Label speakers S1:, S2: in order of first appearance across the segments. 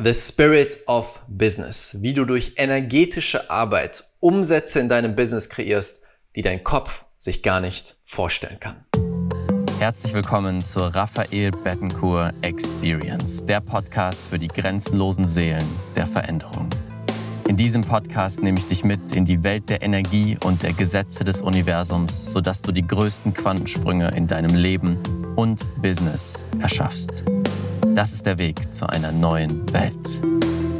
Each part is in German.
S1: The Spirit of Business, wie du durch energetische Arbeit Umsätze in deinem Business kreierst, die dein Kopf sich gar nicht vorstellen kann.
S2: Herzlich willkommen zur Raphael Bettencourt Experience, der Podcast für die grenzenlosen Seelen der Veränderung. In diesem Podcast nehme ich dich mit in die Welt der Energie und der Gesetze des Universums, sodass du die größten Quantensprünge in deinem Leben und Business erschaffst. Das ist der Weg zu einer neuen Welt.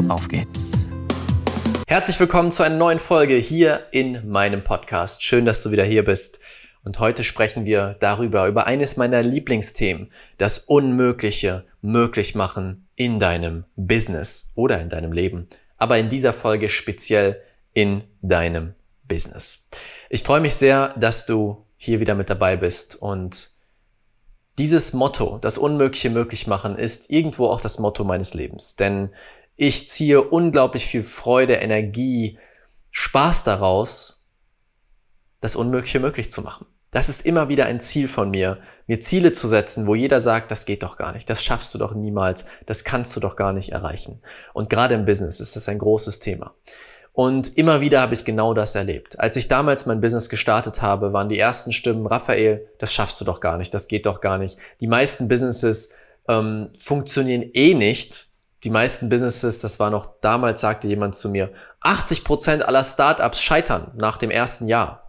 S2: Auf geht's.
S1: Herzlich willkommen zu einer neuen Folge hier in meinem Podcast. Schön, dass du wieder hier bist. Und heute sprechen wir darüber, über eines meiner Lieblingsthemen, das Unmögliche möglich machen in deinem Business oder in deinem Leben. Aber in dieser Folge speziell in deinem Business. Ich freue mich sehr, dass du hier wieder mit dabei bist und dieses Motto, das Unmögliche möglich machen, ist irgendwo auch das Motto meines Lebens. Denn ich ziehe unglaublich viel Freude, Energie, Spaß daraus, das Unmögliche möglich zu machen. Das ist immer wieder ein Ziel von mir, mir Ziele zu setzen, wo jeder sagt, das geht doch gar nicht, das schaffst du doch niemals, das kannst du doch gar nicht erreichen. Und gerade im Business ist das ein großes Thema. Und immer wieder habe ich genau das erlebt. Als ich damals mein Business gestartet habe, waren die ersten Stimmen, Raphael, das schaffst du doch gar nicht, das geht doch gar nicht. Die meisten Businesses ähm, funktionieren eh nicht. Die meisten Businesses, das war noch damals, sagte jemand zu mir, 80 Prozent aller Startups scheitern nach dem ersten Jahr.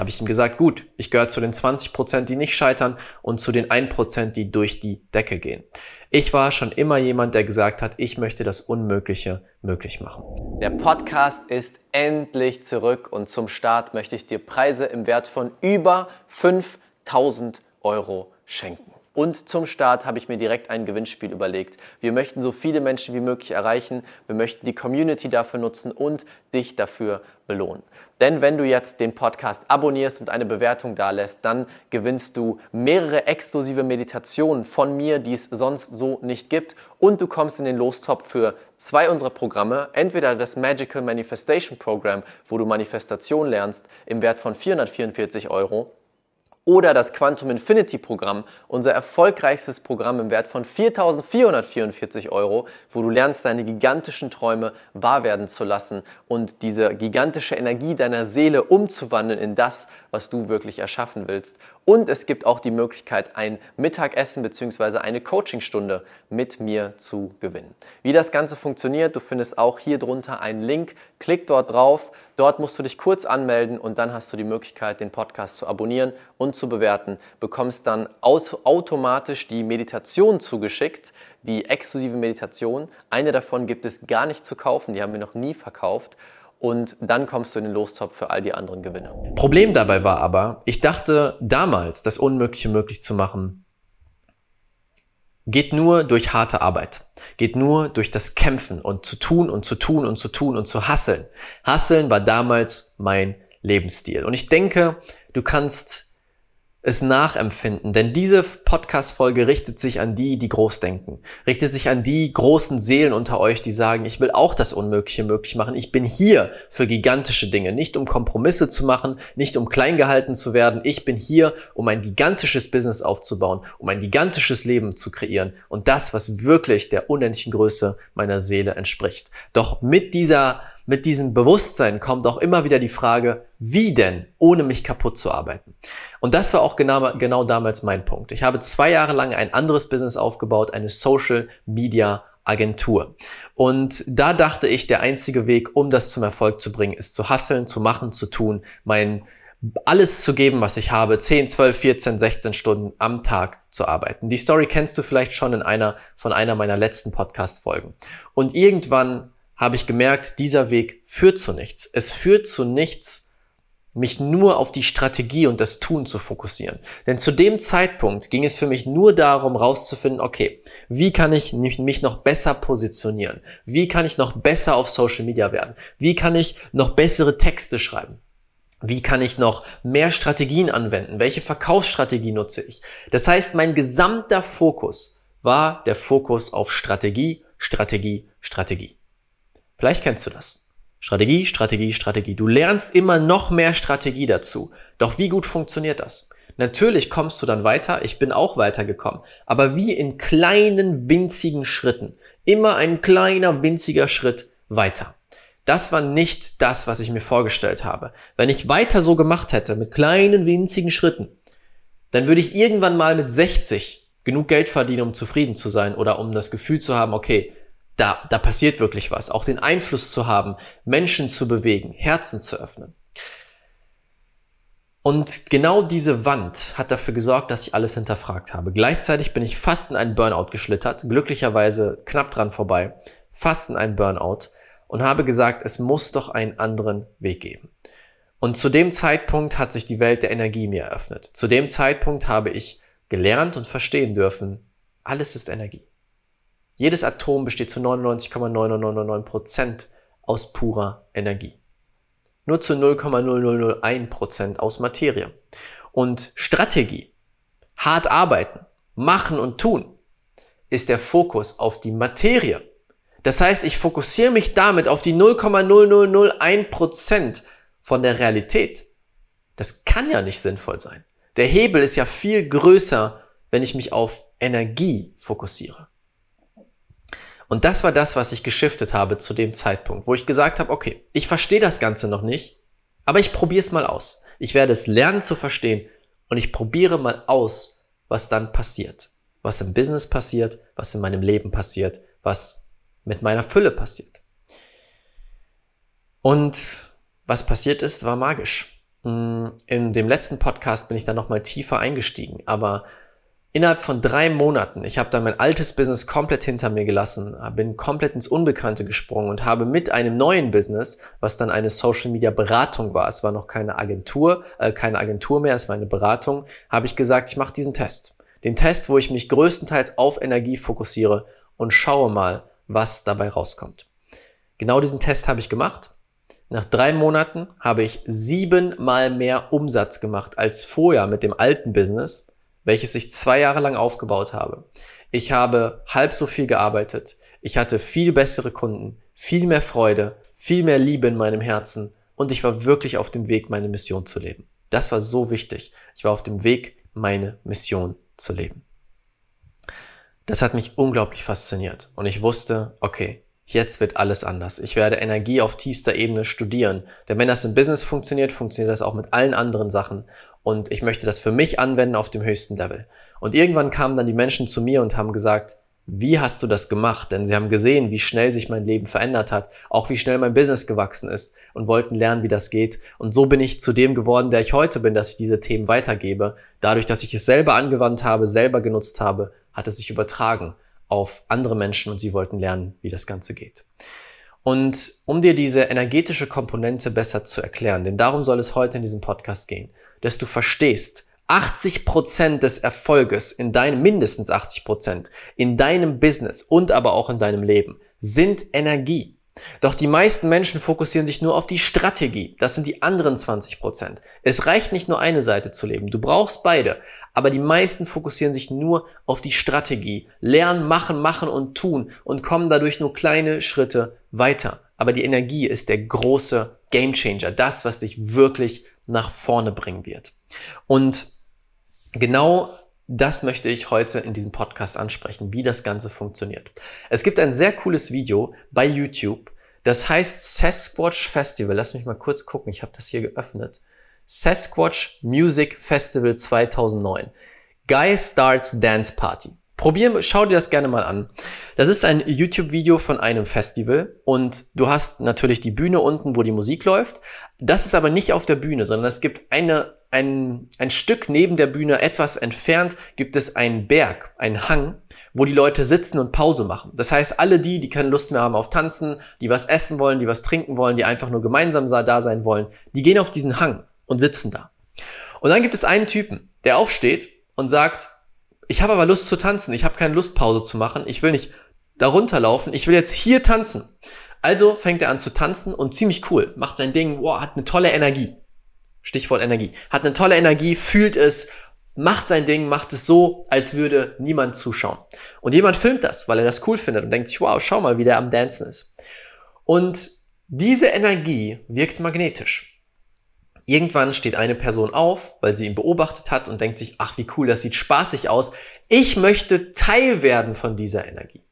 S1: Habe ich ihm gesagt, gut, ich gehöre zu den 20 Prozent, die nicht scheitern und zu den 1 Prozent, die durch die Decke gehen. Ich war schon immer jemand, der gesagt hat, ich möchte das Unmögliche möglich machen.
S2: Der Podcast ist endlich zurück und zum Start möchte ich dir Preise im Wert von über 5000 Euro schenken. Und zum Start habe ich mir direkt ein Gewinnspiel überlegt. Wir möchten so viele Menschen wie möglich erreichen. Wir möchten die Community dafür nutzen und dich dafür belohnen. Denn wenn du jetzt den Podcast abonnierst und eine Bewertung dalässt, dann gewinnst du mehrere exklusive Meditationen von mir, die es sonst so nicht gibt. Und du kommst in den Lostop für zwei unserer Programme. Entweder das Magical Manifestation Program, wo du Manifestation lernst, im Wert von 444 Euro oder das Quantum Infinity Programm, unser erfolgreichstes Programm im Wert von 4.444 Euro, wo du lernst, deine gigantischen Träume wahr werden zu lassen und diese gigantische Energie deiner Seele umzuwandeln in das, was du wirklich erschaffen willst. Und es gibt auch die Möglichkeit, ein Mittagessen bzw. eine Coachingstunde mit mir zu gewinnen. Wie das Ganze funktioniert, du findest auch hier drunter einen Link. Klick dort drauf. Dort musst du dich kurz anmelden und dann hast du die Möglichkeit, den Podcast zu abonnieren und zu bewerten. Bekommst dann automatisch die Meditation zugeschickt, die exklusive Meditation. Eine davon gibt es gar nicht zu kaufen, die haben wir noch nie verkauft und dann kommst du in den Lostopf für all die anderen Gewinne.
S1: Problem dabei war aber, ich dachte damals, das Unmögliche möglich zu machen, geht nur durch harte Arbeit, geht nur durch das Kämpfen und zu tun und zu tun und zu tun und zu hasseln. Hasseln war damals mein Lebensstil. Und ich denke, du kannst es nachempfinden, denn diese Podcast-Folge richtet sich an die, die groß denken, richtet sich an die großen Seelen unter euch, die sagen, ich will auch das Unmögliche möglich machen. Ich bin hier für gigantische Dinge, nicht um Kompromisse zu machen, nicht um klein gehalten zu werden. Ich bin hier, um ein gigantisches Business aufzubauen, um ein gigantisches Leben zu kreieren und das, was wirklich der unendlichen Größe meiner Seele entspricht. Doch mit dieser mit diesem Bewusstsein kommt auch immer wieder die Frage, wie denn, ohne mich kaputt zu arbeiten? Und das war auch genau, genau damals mein Punkt. Ich habe zwei Jahre lang ein anderes Business aufgebaut, eine Social Media Agentur. Und da dachte ich, der einzige Weg, um das zum Erfolg zu bringen, ist zu hasseln, zu machen, zu tun, mein alles zu geben, was ich habe, 10, 12, 14, 16 Stunden am Tag zu arbeiten. Die Story kennst du vielleicht schon in einer von einer meiner letzten Podcast Folgen. Und irgendwann habe ich gemerkt, dieser Weg führt zu nichts. Es führt zu nichts, mich nur auf die Strategie und das Tun zu fokussieren. Denn zu dem Zeitpunkt ging es für mich nur darum, rauszufinden, okay, wie kann ich mich noch besser positionieren? Wie kann ich noch besser auf Social Media werden? Wie kann ich noch bessere Texte schreiben? Wie kann ich noch mehr Strategien anwenden? Welche Verkaufsstrategie nutze ich? Das heißt, mein gesamter Fokus war der Fokus auf Strategie, Strategie, Strategie. Vielleicht kennst du das. Strategie, Strategie, Strategie. Du lernst immer noch mehr Strategie dazu. Doch wie gut funktioniert das? Natürlich kommst du dann weiter, ich bin auch weitergekommen, aber wie in kleinen, winzigen Schritten. Immer ein kleiner, winziger Schritt weiter. Das war nicht das, was ich mir vorgestellt habe. Wenn ich weiter so gemacht hätte, mit kleinen, winzigen Schritten, dann würde ich irgendwann mal mit 60 genug Geld verdienen, um zufrieden zu sein oder um das Gefühl zu haben, okay, da, da passiert wirklich was. Auch den Einfluss zu haben, Menschen zu bewegen, Herzen zu öffnen. Und genau diese Wand hat dafür gesorgt, dass ich alles hinterfragt habe. Gleichzeitig bin ich fast in einen Burnout geschlittert, glücklicherweise knapp dran vorbei, fast in einen Burnout und habe gesagt, es muss doch einen anderen Weg geben. Und zu dem Zeitpunkt hat sich die Welt der Energie mir eröffnet. Zu dem Zeitpunkt habe ich gelernt und verstehen dürfen, alles ist Energie. Jedes Atom besteht zu 99,9999 Prozent aus purer Energie nur zu 0,0001% aus Materie. Und Strategie, hart arbeiten, machen und tun, ist der Fokus auf die Materie. Das heißt, ich fokussiere mich damit auf die 0,0001% von der Realität. Das kann ja nicht sinnvoll sein. Der Hebel ist ja viel größer, wenn ich mich auf Energie fokussiere. Und das war das, was ich geschiftet habe zu dem Zeitpunkt, wo ich gesagt habe, okay, ich verstehe das Ganze noch nicht, aber ich probiere es mal aus. Ich werde es lernen zu verstehen und ich probiere mal aus, was dann passiert. Was im Business passiert, was in meinem Leben passiert, was mit meiner Fülle passiert. Und was passiert ist, war magisch. Hm, in dem letzten Podcast bin ich dann nochmal tiefer eingestiegen, aber Innerhalb von drei Monaten, ich habe dann mein altes Business komplett hinter mir gelassen, bin komplett ins Unbekannte gesprungen und habe mit einem neuen Business, was dann eine Social Media Beratung war, es war noch keine Agentur, äh, keine Agentur mehr, es war eine Beratung, habe ich gesagt, ich mache diesen Test. Den Test, wo ich mich größtenteils auf Energie fokussiere und schaue mal, was dabei rauskommt. Genau diesen Test habe ich gemacht. Nach drei Monaten habe ich siebenmal mehr Umsatz gemacht als vorher mit dem alten Business welches ich zwei Jahre lang aufgebaut habe. Ich habe halb so viel gearbeitet. Ich hatte viel bessere Kunden, viel mehr Freude, viel mehr Liebe in meinem Herzen und ich war wirklich auf dem Weg, meine Mission zu leben. Das war so wichtig. Ich war auf dem Weg, meine Mission zu leben. Das hat mich unglaublich fasziniert und ich wusste, okay, Jetzt wird alles anders. Ich werde Energie auf tiefster Ebene studieren. Denn wenn das im Business funktioniert, funktioniert das auch mit allen anderen Sachen. Und ich möchte das für mich anwenden auf dem höchsten Level. Und irgendwann kamen dann die Menschen zu mir und haben gesagt, wie hast du das gemacht? Denn sie haben gesehen, wie schnell sich mein Leben verändert hat, auch wie schnell mein Business gewachsen ist und wollten lernen, wie das geht. Und so bin ich zu dem geworden, der ich heute bin, dass ich diese Themen weitergebe. Dadurch, dass ich es selber angewandt habe, selber genutzt habe, hat es sich übertragen auf andere Menschen und sie wollten lernen, wie das Ganze geht. Und um dir diese energetische Komponente besser zu erklären, denn darum soll es heute in diesem Podcast gehen, dass du verstehst, 80 Prozent des Erfolges in deinem, mindestens 80 Prozent in deinem Business und aber auch in deinem Leben sind Energie. Doch die meisten Menschen fokussieren sich nur auf die Strategie. Das sind die anderen 20 Prozent. Es reicht nicht nur eine Seite zu leben. Du brauchst beide. Aber die meisten fokussieren sich nur auf die Strategie. Lernen, machen, machen und tun und kommen dadurch nur kleine Schritte weiter. Aber die Energie ist der große Gamechanger. Das, was dich wirklich nach vorne bringen wird. Und genau das möchte ich heute in diesem Podcast ansprechen, wie das Ganze funktioniert. Es gibt ein sehr cooles Video bei YouTube, das heißt Sasquatch Festival. Lass mich mal kurz gucken, ich habe das hier geöffnet. Sasquatch Music Festival 2009. Guy Starts Dance Party. Probier, schau dir das gerne mal an. Das ist ein YouTube-Video von einem Festival und du hast natürlich die Bühne unten, wo die Musik läuft. Das ist aber nicht auf der Bühne, sondern es gibt eine ein, ein Stück neben der Bühne, etwas entfernt, gibt es einen Berg, einen Hang, wo die Leute sitzen und Pause machen. Das heißt, alle die, die keine Lust mehr haben auf Tanzen, die was essen wollen, die was trinken wollen, die einfach nur gemeinsam da sein wollen, die gehen auf diesen Hang und sitzen da. Und dann gibt es einen Typen, der aufsteht und sagt, ich habe aber Lust zu tanzen, ich habe keine Lust Pause zu machen, ich will nicht darunter laufen, ich will jetzt hier tanzen. Also fängt er an zu tanzen und ziemlich cool, macht sein Ding, wow, hat eine tolle Energie. Stichwort Energie. Hat eine tolle Energie, fühlt es, macht sein Ding, macht es so, als würde niemand zuschauen. Und jemand filmt das, weil er das cool findet und denkt sich, wow, schau mal, wie der am Dancen ist. Und diese Energie wirkt magnetisch. Irgendwann steht eine Person auf, weil sie ihn beobachtet hat und denkt sich, ach wie cool, das sieht spaßig aus. Ich möchte Teil werden von dieser Energie.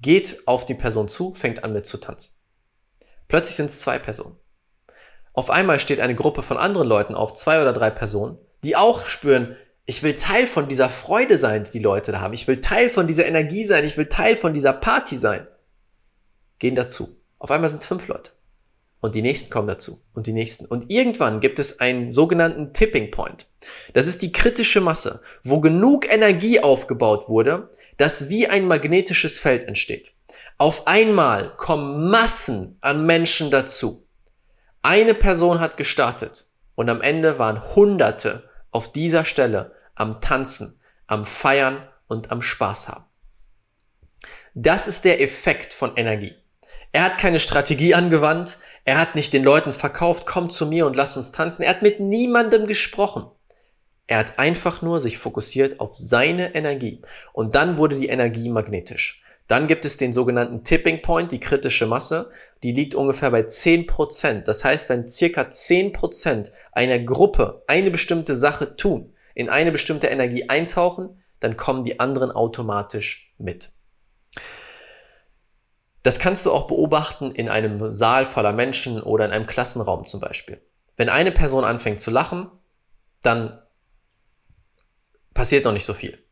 S1: Geht auf die Person zu, fängt an mit zu tanzen. Plötzlich sind es zwei Personen. Auf einmal steht eine Gruppe von anderen Leuten auf, zwei oder drei Personen, die auch spüren, ich will Teil von dieser Freude sein, die die Leute da haben. Ich will Teil von dieser Energie sein. Ich will Teil von dieser Party sein. Gehen dazu. Auf einmal sind es fünf Leute. Und die nächsten kommen dazu. Und die nächsten. Und irgendwann gibt es einen sogenannten Tipping Point. Das ist die kritische Masse, wo genug Energie aufgebaut wurde, dass wie ein magnetisches Feld entsteht. Auf einmal kommen Massen an Menschen dazu. Eine Person hat gestartet und am Ende waren Hunderte auf dieser Stelle am Tanzen, am Feiern und am Spaß haben. Das ist der Effekt von Energie. Er hat keine Strategie angewandt, er hat nicht den Leuten verkauft, komm zu mir und lass uns tanzen, er hat mit niemandem gesprochen. Er hat einfach nur sich fokussiert auf seine Energie und dann wurde die Energie magnetisch. Dann gibt es den sogenannten Tipping Point, die kritische Masse. Die liegt ungefähr bei 10%. Das heißt, wenn circa 10% einer Gruppe eine bestimmte Sache tun, in eine bestimmte Energie eintauchen, dann kommen die anderen automatisch mit. Das kannst du auch beobachten in einem Saal voller Menschen oder in einem Klassenraum zum Beispiel. Wenn eine Person anfängt zu lachen, dann passiert noch nicht so viel.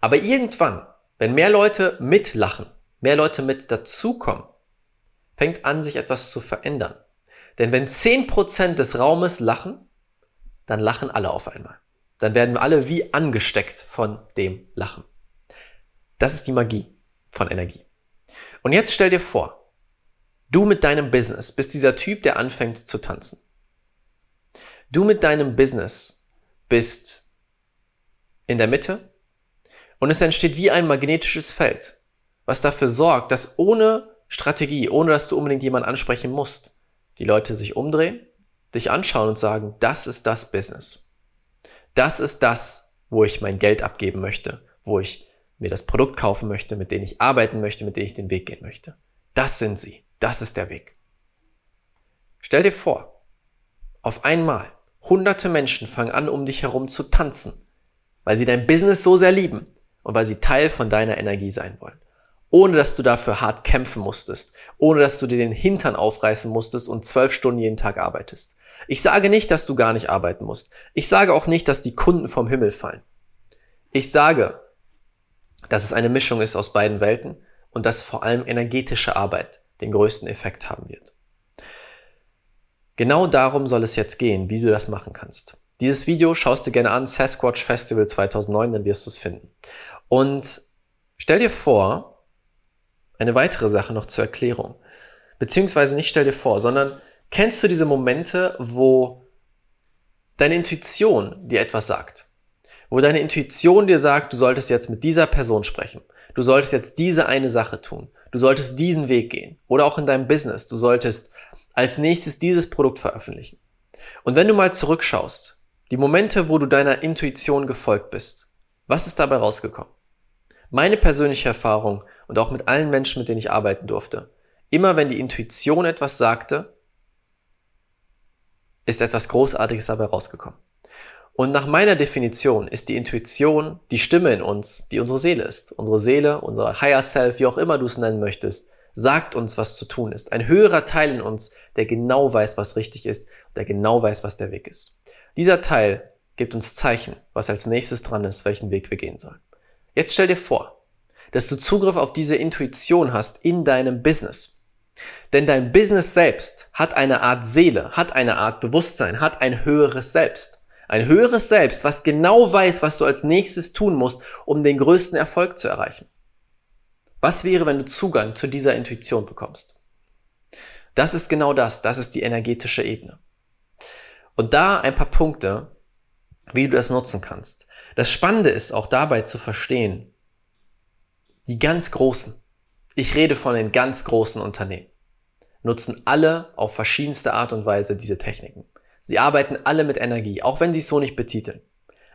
S1: Aber irgendwann wenn mehr Leute mitlachen, mehr Leute mit dazukommen, fängt an, sich etwas zu verändern. Denn wenn 10% des Raumes lachen, dann lachen alle auf einmal. Dann werden wir alle wie angesteckt von dem Lachen. Das ist die Magie von Energie. Und jetzt stell dir vor, du mit deinem Business bist dieser Typ, der anfängt zu tanzen. Du mit deinem Business bist in der Mitte und es entsteht wie ein magnetisches Feld, was dafür sorgt, dass ohne Strategie, ohne dass du unbedingt jemanden ansprechen musst, die Leute sich umdrehen, dich anschauen und sagen, das ist das Business. Das ist das, wo ich mein Geld abgeben möchte, wo ich mir das Produkt kaufen möchte, mit dem ich arbeiten möchte, mit dem ich den Weg gehen möchte. Das sind sie. Das ist der Weg. Stell dir vor, auf einmal hunderte Menschen fangen an, um dich herum zu tanzen, weil sie dein Business so sehr lieben, und weil sie Teil von deiner Energie sein wollen. Ohne dass du dafür hart kämpfen musstest, ohne dass du dir den Hintern aufreißen musstest und zwölf Stunden jeden Tag arbeitest. Ich sage nicht, dass du gar nicht arbeiten musst. Ich sage auch nicht, dass die Kunden vom Himmel fallen. Ich sage, dass es eine Mischung ist aus beiden Welten und dass vor allem energetische Arbeit den größten Effekt haben wird. Genau darum soll es jetzt gehen, wie du das machen kannst. Dieses Video schaust du gerne an, Sasquatch Festival 2009, dann wirst du es finden. Und stell dir vor, eine weitere Sache noch zur Erklärung. Beziehungsweise nicht stell dir vor, sondern kennst du diese Momente, wo deine Intuition dir etwas sagt? Wo deine Intuition dir sagt, du solltest jetzt mit dieser Person sprechen. Du solltest jetzt diese eine Sache tun. Du solltest diesen Weg gehen. Oder auch in deinem Business. Du solltest als nächstes dieses Produkt veröffentlichen. Und wenn du mal zurückschaust, die Momente, wo du deiner Intuition gefolgt bist, was ist dabei rausgekommen? Meine persönliche Erfahrung und auch mit allen Menschen, mit denen ich arbeiten durfte, immer wenn die Intuition etwas sagte, ist etwas Großartiges dabei rausgekommen. Und nach meiner Definition ist die Intuition die Stimme in uns, die unsere Seele ist. Unsere Seele, unser Higher Self, wie auch immer du es nennen möchtest, sagt uns, was zu tun ist. Ein höherer Teil in uns, der genau weiß, was richtig ist, der genau weiß, was der Weg ist. Dieser Teil gibt uns Zeichen, was als nächstes dran ist, welchen Weg wir gehen sollen. Jetzt stell dir vor, dass du Zugriff auf diese Intuition hast in deinem Business. Denn dein Business selbst hat eine Art Seele, hat eine Art Bewusstsein, hat ein höheres Selbst. Ein höheres Selbst, was genau weiß, was du als nächstes tun musst, um den größten Erfolg zu erreichen. Was wäre, wenn du Zugang zu dieser Intuition bekommst? Das ist genau das, das ist die energetische Ebene. Und da ein paar Punkte, wie du das nutzen kannst. Das Spannende ist auch dabei zu verstehen, die ganz großen, ich rede von den ganz großen Unternehmen, nutzen alle auf verschiedenste Art und Weise diese Techniken. Sie arbeiten alle mit Energie, auch wenn sie es so nicht betiteln.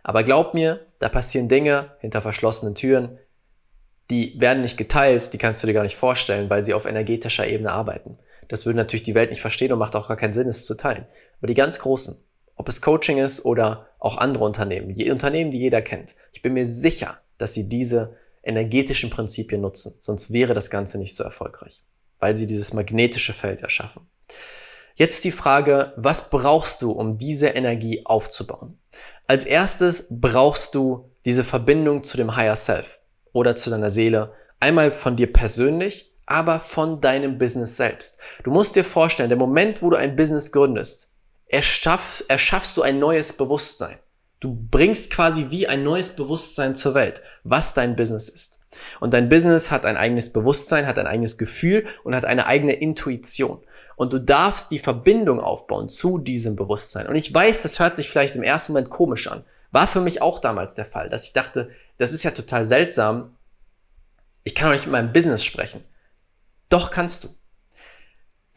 S1: Aber glaub mir, da passieren Dinge hinter verschlossenen Türen, die werden nicht geteilt, die kannst du dir gar nicht vorstellen, weil sie auf energetischer Ebene arbeiten. Das würde natürlich die Welt nicht verstehen und macht auch gar keinen Sinn, es zu teilen. Aber die ganz Großen, ob es Coaching ist oder auch andere Unternehmen, die Unternehmen, die jeder kennt. Ich bin mir sicher, dass sie diese energetischen Prinzipien nutzen, sonst wäre das Ganze nicht so erfolgreich, weil sie dieses magnetische Feld erschaffen. Jetzt die Frage, was brauchst du, um diese Energie aufzubauen? Als erstes brauchst du diese Verbindung zu dem Higher Self oder zu deiner Seele. Einmal von dir persönlich, aber von deinem Business selbst. Du musst dir vorstellen, der Moment, wo du ein Business gründest, erschaff, erschaffst du ein neues Bewusstsein. Du bringst quasi wie ein neues Bewusstsein zur Welt, was dein Business ist. Und dein Business hat ein eigenes Bewusstsein, hat ein eigenes Gefühl und hat eine eigene Intuition. Und du darfst die Verbindung aufbauen zu diesem Bewusstsein. Und ich weiß, das hört sich vielleicht im ersten Moment komisch an. War für mich auch damals der Fall, dass ich dachte, das ist ja total seltsam. Ich kann doch nicht mit meinem Business sprechen. Doch kannst du.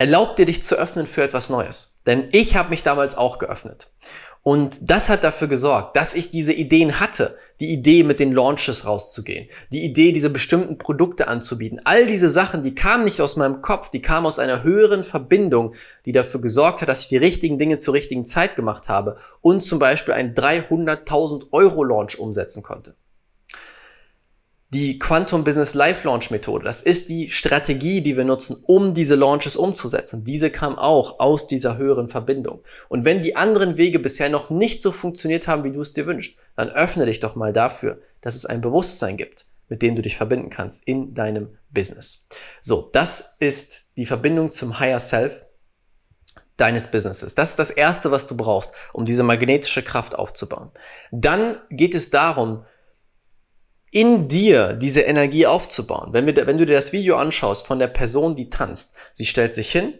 S1: Erlaub dir, dich zu öffnen für etwas Neues. Denn ich habe mich damals auch geöffnet. Und das hat dafür gesorgt, dass ich diese Ideen hatte. Die Idee, mit den Launches rauszugehen. Die Idee, diese bestimmten Produkte anzubieten. All diese Sachen, die kamen nicht aus meinem Kopf, die kamen aus einer höheren Verbindung, die dafür gesorgt hat, dass ich die richtigen Dinge zur richtigen Zeit gemacht habe und zum Beispiel einen 300.000 Euro Launch umsetzen konnte die Quantum Business Live Launch Methode. Das ist die Strategie, die wir nutzen, um diese Launches umzusetzen. Diese kam auch aus dieser höheren Verbindung. Und wenn die anderen Wege bisher noch nicht so funktioniert haben, wie du es dir wünschst, dann öffne dich doch mal dafür, dass es ein Bewusstsein gibt, mit dem du dich verbinden kannst in deinem Business. So, das ist die Verbindung zum Higher Self deines Businesses. Das ist das erste, was du brauchst, um diese magnetische Kraft aufzubauen. Dann geht es darum, in dir diese Energie aufzubauen. Wenn, wir, wenn du dir das Video anschaust von der Person, die tanzt, sie stellt sich hin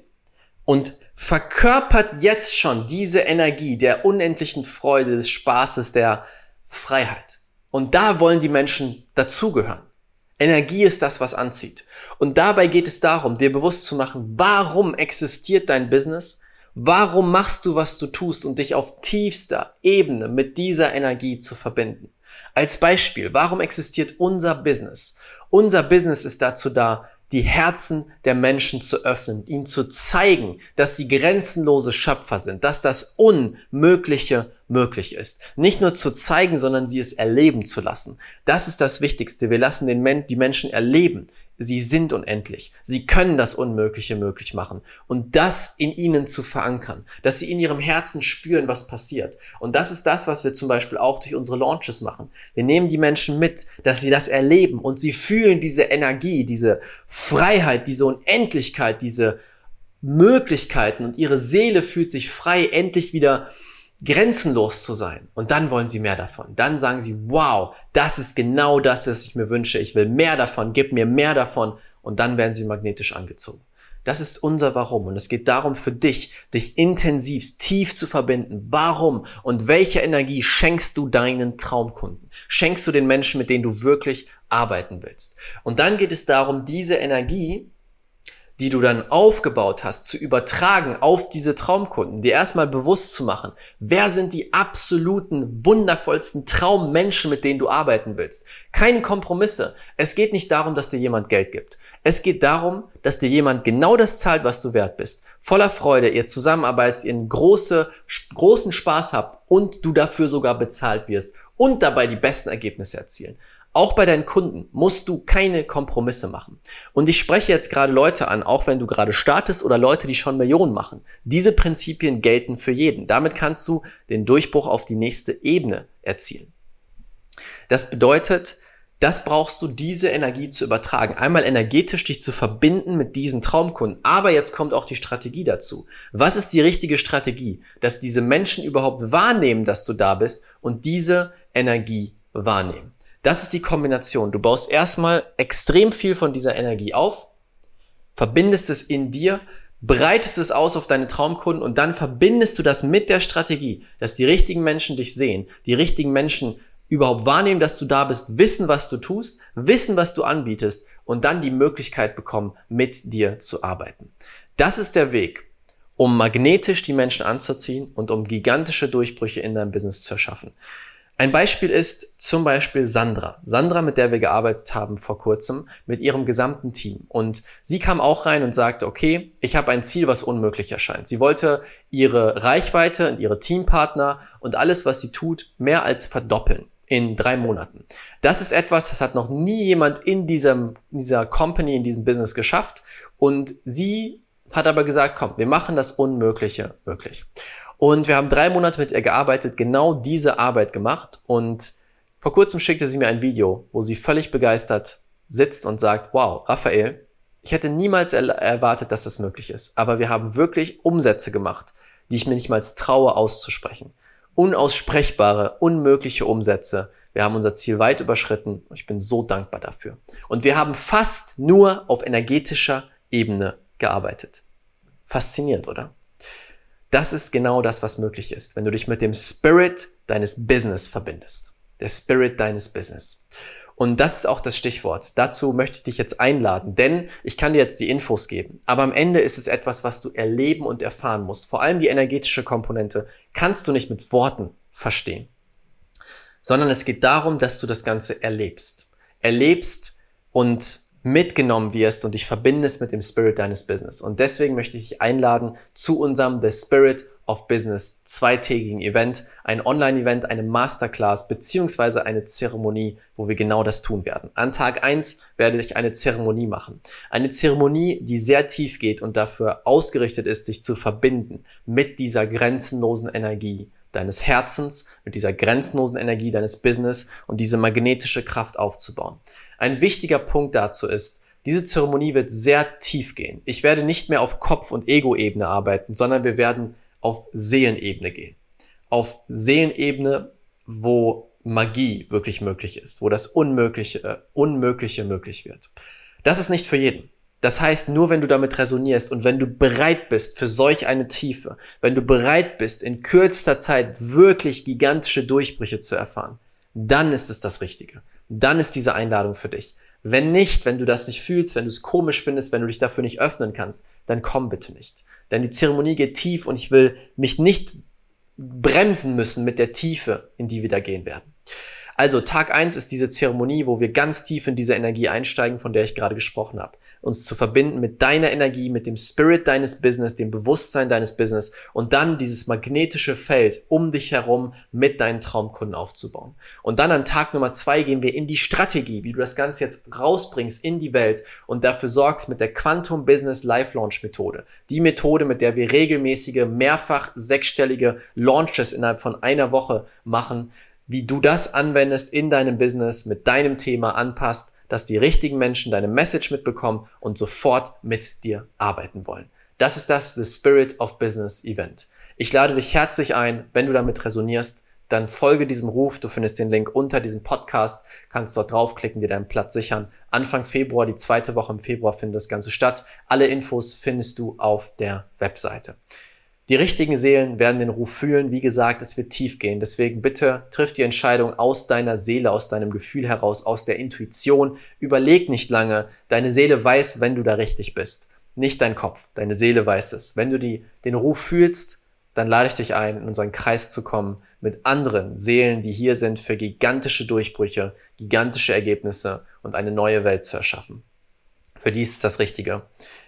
S1: und verkörpert jetzt schon diese Energie der unendlichen Freude, des Spaßes, der Freiheit. Und da wollen die Menschen dazugehören. Energie ist das, was anzieht. Und dabei geht es darum, dir bewusst zu machen, warum existiert dein Business? Warum machst du, was du tust und dich auf tiefster Ebene mit dieser Energie zu verbinden? Als Beispiel, warum existiert unser Business? Unser Business ist dazu da, die Herzen der Menschen zu öffnen, ihnen zu zeigen, dass sie grenzenlose Schöpfer sind, dass das Unmögliche möglich ist. Nicht nur zu zeigen, sondern sie es erleben zu lassen. Das ist das Wichtigste. Wir lassen den Men die Menschen erleben, Sie sind unendlich. Sie können das Unmögliche möglich machen. Und das in ihnen zu verankern, dass sie in ihrem Herzen spüren, was passiert. Und das ist das, was wir zum Beispiel auch durch unsere Launches machen. Wir nehmen die Menschen mit, dass sie das erleben und sie fühlen diese Energie, diese Freiheit, diese Unendlichkeit, diese Möglichkeiten und ihre Seele fühlt sich frei, endlich wieder grenzenlos zu sein. Und dann wollen sie mehr davon. Dann sagen sie, wow, das ist genau das, was ich mir wünsche. Ich will mehr davon, gib mir mehr davon. Und dann werden sie magnetisch angezogen. Das ist unser Warum. Und es geht darum für dich, dich intensivst, tief zu verbinden. Warum und welche Energie schenkst du deinen Traumkunden? Schenkst du den Menschen, mit denen du wirklich arbeiten willst? Und dann geht es darum, diese Energie die du dann aufgebaut hast, zu übertragen auf diese Traumkunden, dir erstmal bewusst zu machen, wer sind die absoluten, wundervollsten Traummenschen, mit denen du arbeiten willst. Keine Kompromisse. Es geht nicht darum, dass dir jemand Geld gibt. Es geht darum, dass dir jemand genau das zahlt, was du wert bist. Voller Freude, ihr zusammenarbeitet, ihr einen große, großen Spaß habt und du dafür sogar bezahlt wirst und dabei die besten Ergebnisse erzielen. Auch bei deinen Kunden musst du keine Kompromisse machen. Und ich spreche jetzt gerade Leute an, auch wenn du gerade startest oder Leute, die schon Millionen machen. Diese Prinzipien gelten für jeden. Damit kannst du den Durchbruch auf die nächste Ebene erzielen. Das bedeutet, das brauchst du, diese Energie zu übertragen. Einmal energetisch dich zu verbinden mit diesen Traumkunden. Aber jetzt kommt auch die Strategie dazu. Was ist die richtige Strategie? Dass diese Menschen überhaupt wahrnehmen, dass du da bist und diese Energie wahrnehmen. Das ist die Kombination. Du baust erstmal extrem viel von dieser Energie auf, verbindest es in dir, breitest es aus auf deine Traumkunden und dann verbindest du das mit der Strategie, dass die richtigen Menschen dich sehen, die richtigen Menschen überhaupt wahrnehmen, dass du da bist, wissen, was du tust, wissen, was du anbietest und dann die Möglichkeit bekommen, mit dir zu arbeiten. Das ist der Weg, um magnetisch die Menschen anzuziehen und um gigantische Durchbrüche in deinem Business zu erschaffen. Ein Beispiel ist zum Beispiel Sandra. Sandra, mit der wir gearbeitet haben vor kurzem, mit ihrem gesamten Team. Und sie kam auch rein und sagte, okay, ich habe ein Ziel, was unmöglich erscheint. Sie wollte ihre Reichweite und ihre Teampartner und alles, was sie tut, mehr als verdoppeln in drei Monaten. Das ist etwas, das hat noch nie jemand in diesem, dieser Company, in diesem Business geschafft. Und sie hat aber gesagt, komm, wir machen das Unmögliche möglich. Und wir haben drei Monate mit ihr gearbeitet, genau diese Arbeit gemacht. Und vor kurzem schickte sie mir ein Video, wo sie völlig begeistert sitzt und sagt, wow, Raphael, ich hätte niemals erwartet, dass das möglich ist. Aber wir haben wirklich Umsätze gemacht, die ich mir nicht mal traue auszusprechen. Unaussprechbare, unmögliche Umsätze. Wir haben unser Ziel weit überschritten. Ich bin so dankbar dafür. Und wir haben fast nur auf energetischer Ebene gearbeitet. Faszinierend, oder? Das ist genau das, was möglich ist, wenn du dich mit dem Spirit deines Business verbindest. Der Spirit deines Business. Und das ist auch das Stichwort. Dazu möchte ich dich jetzt einladen, denn ich kann dir jetzt die Infos geben. Aber am Ende ist es etwas, was du erleben und erfahren musst. Vor allem die energetische Komponente kannst du nicht mit Worten verstehen, sondern es geht darum, dass du das Ganze erlebst. Erlebst und mitgenommen wirst und dich verbindest mit dem Spirit deines Business. Und deswegen möchte ich dich einladen zu unserem The Spirit of Business zweitägigen Event, ein Online-Event, eine Masterclass beziehungsweise eine Zeremonie, wo wir genau das tun werden. An Tag eins werde ich eine Zeremonie machen. Eine Zeremonie, die sehr tief geht und dafür ausgerichtet ist, dich zu verbinden mit dieser grenzenlosen Energie deines Herzens, mit dieser grenzenlosen Energie deines Business und diese magnetische Kraft aufzubauen. Ein wichtiger Punkt dazu ist, diese Zeremonie wird sehr tief gehen. Ich werde nicht mehr auf Kopf- und Ego-Ebene arbeiten, sondern wir werden auf Seelenebene gehen. Auf Seelenebene, wo Magie wirklich möglich ist, wo das Unmögliche, äh, Unmögliche möglich wird. Das ist nicht für jeden. Das heißt, nur wenn du damit resonierst und wenn du bereit bist für solch eine Tiefe, wenn du bereit bist, in kürzester Zeit wirklich gigantische Durchbrüche zu erfahren, dann ist es das Richtige. Dann ist diese Einladung für dich. Wenn nicht, wenn du das nicht fühlst, wenn du es komisch findest, wenn du dich dafür nicht öffnen kannst, dann komm bitte nicht. Denn die Zeremonie geht tief und ich will mich nicht bremsen müssen mit der Tiefe, in die wir da gehen werden. Also Tag eins ist diese Zeremonie, wo wir ganz tief in diese Energie einsteigen, von der ich gerade gesprochen habe. Uns zu verbinden mit deiner Energie, mit dem Spirit deines Business, dem Bewusstsein deines Business und dann dieses magnetische Feld um dich herum mit deinen Traumkunden aufzubauen. Und dann an Tag Nummer zwei gehen wir in die Strategie, wie du das Ganze jetzt rausbringst in die Welt und dafür sorgst mit der Quantum Business Life Launch Methode. Die Methode, mit der wir regelmäßige, mehrfach sechsstellige Launches innerhalb von einer Woche machen, wie du das anwendest in deinem Business, mit deinem Thema anpasst, dass die richtigen Menschen deine Message mitbekommen und sofort mit dir arbeiten wollen. Das ist das The Spirit of Business Event. Ich lade dich herzlich ein, wenn du damit resonierst, dann folge diesem Ruf. Du findest den Link unter diesem Podcast, kannst dort draufklicken, dir deinen Platz sichern. Anfang Februar, die zweite Woche im Februar findet das Ganze statt. Alle Infos findest du auf der Webseite. Die richtigen Seelen werden den Ruf fühlen. Wie gesagt, es wird tief gehen. Deswegen bitte triff die Entscheidung aus deiner Seele, aus deinem Gefühl heraus, aus der Intuition. Überleg nicht lange. Deine Seele weiß, wenn du da richtig bist. Nicht dein Kopf. Deine Seele weiß es. Wenn du die, den Ruf fühlst, dann lade ich dich ein, in unseren Kreis zu kommen mit anderen Seelen, die hier sind für gigantische Durchbrüche, gigantische Ergebnisse und eine neue Welt zu erschaffen. Für die ist das Richtige.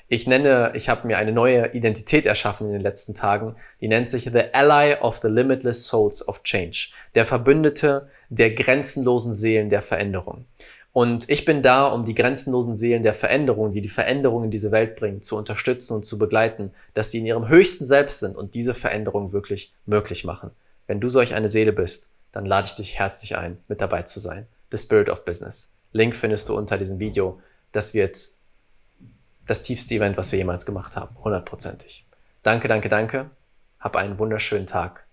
S1: Ich nenne, ich habe mir eine neue Identität erschaffen in den letzten Tagen. Die nennt sich The Ally of the Limitless Souls of Change. Der Verbündete der grenzenlosen Seelen der Veränderung. Und ich bin da, um die grenzenlosen Seelen der Veränderung, die die Veränderung in diese Welt bringen, zu unterstützen und zu begleiten, dass sie in ihrem höchsten Selbst sind und diese Veränderung wirklich möglich machen. Wenn du solch eine Seele bist, dann lade ich dich herzlich ein, mit dabei zu sein. The Spirit of Business. Link findest du unter diesem Video. Das wird das tiefste Event, was wir jemals gemacht haben. Hundertprozentig. Danke, danke, danke. Hab einen wunderschönen Tag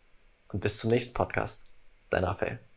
S1: und bis zum nächsten Podcast. Dein Raphael.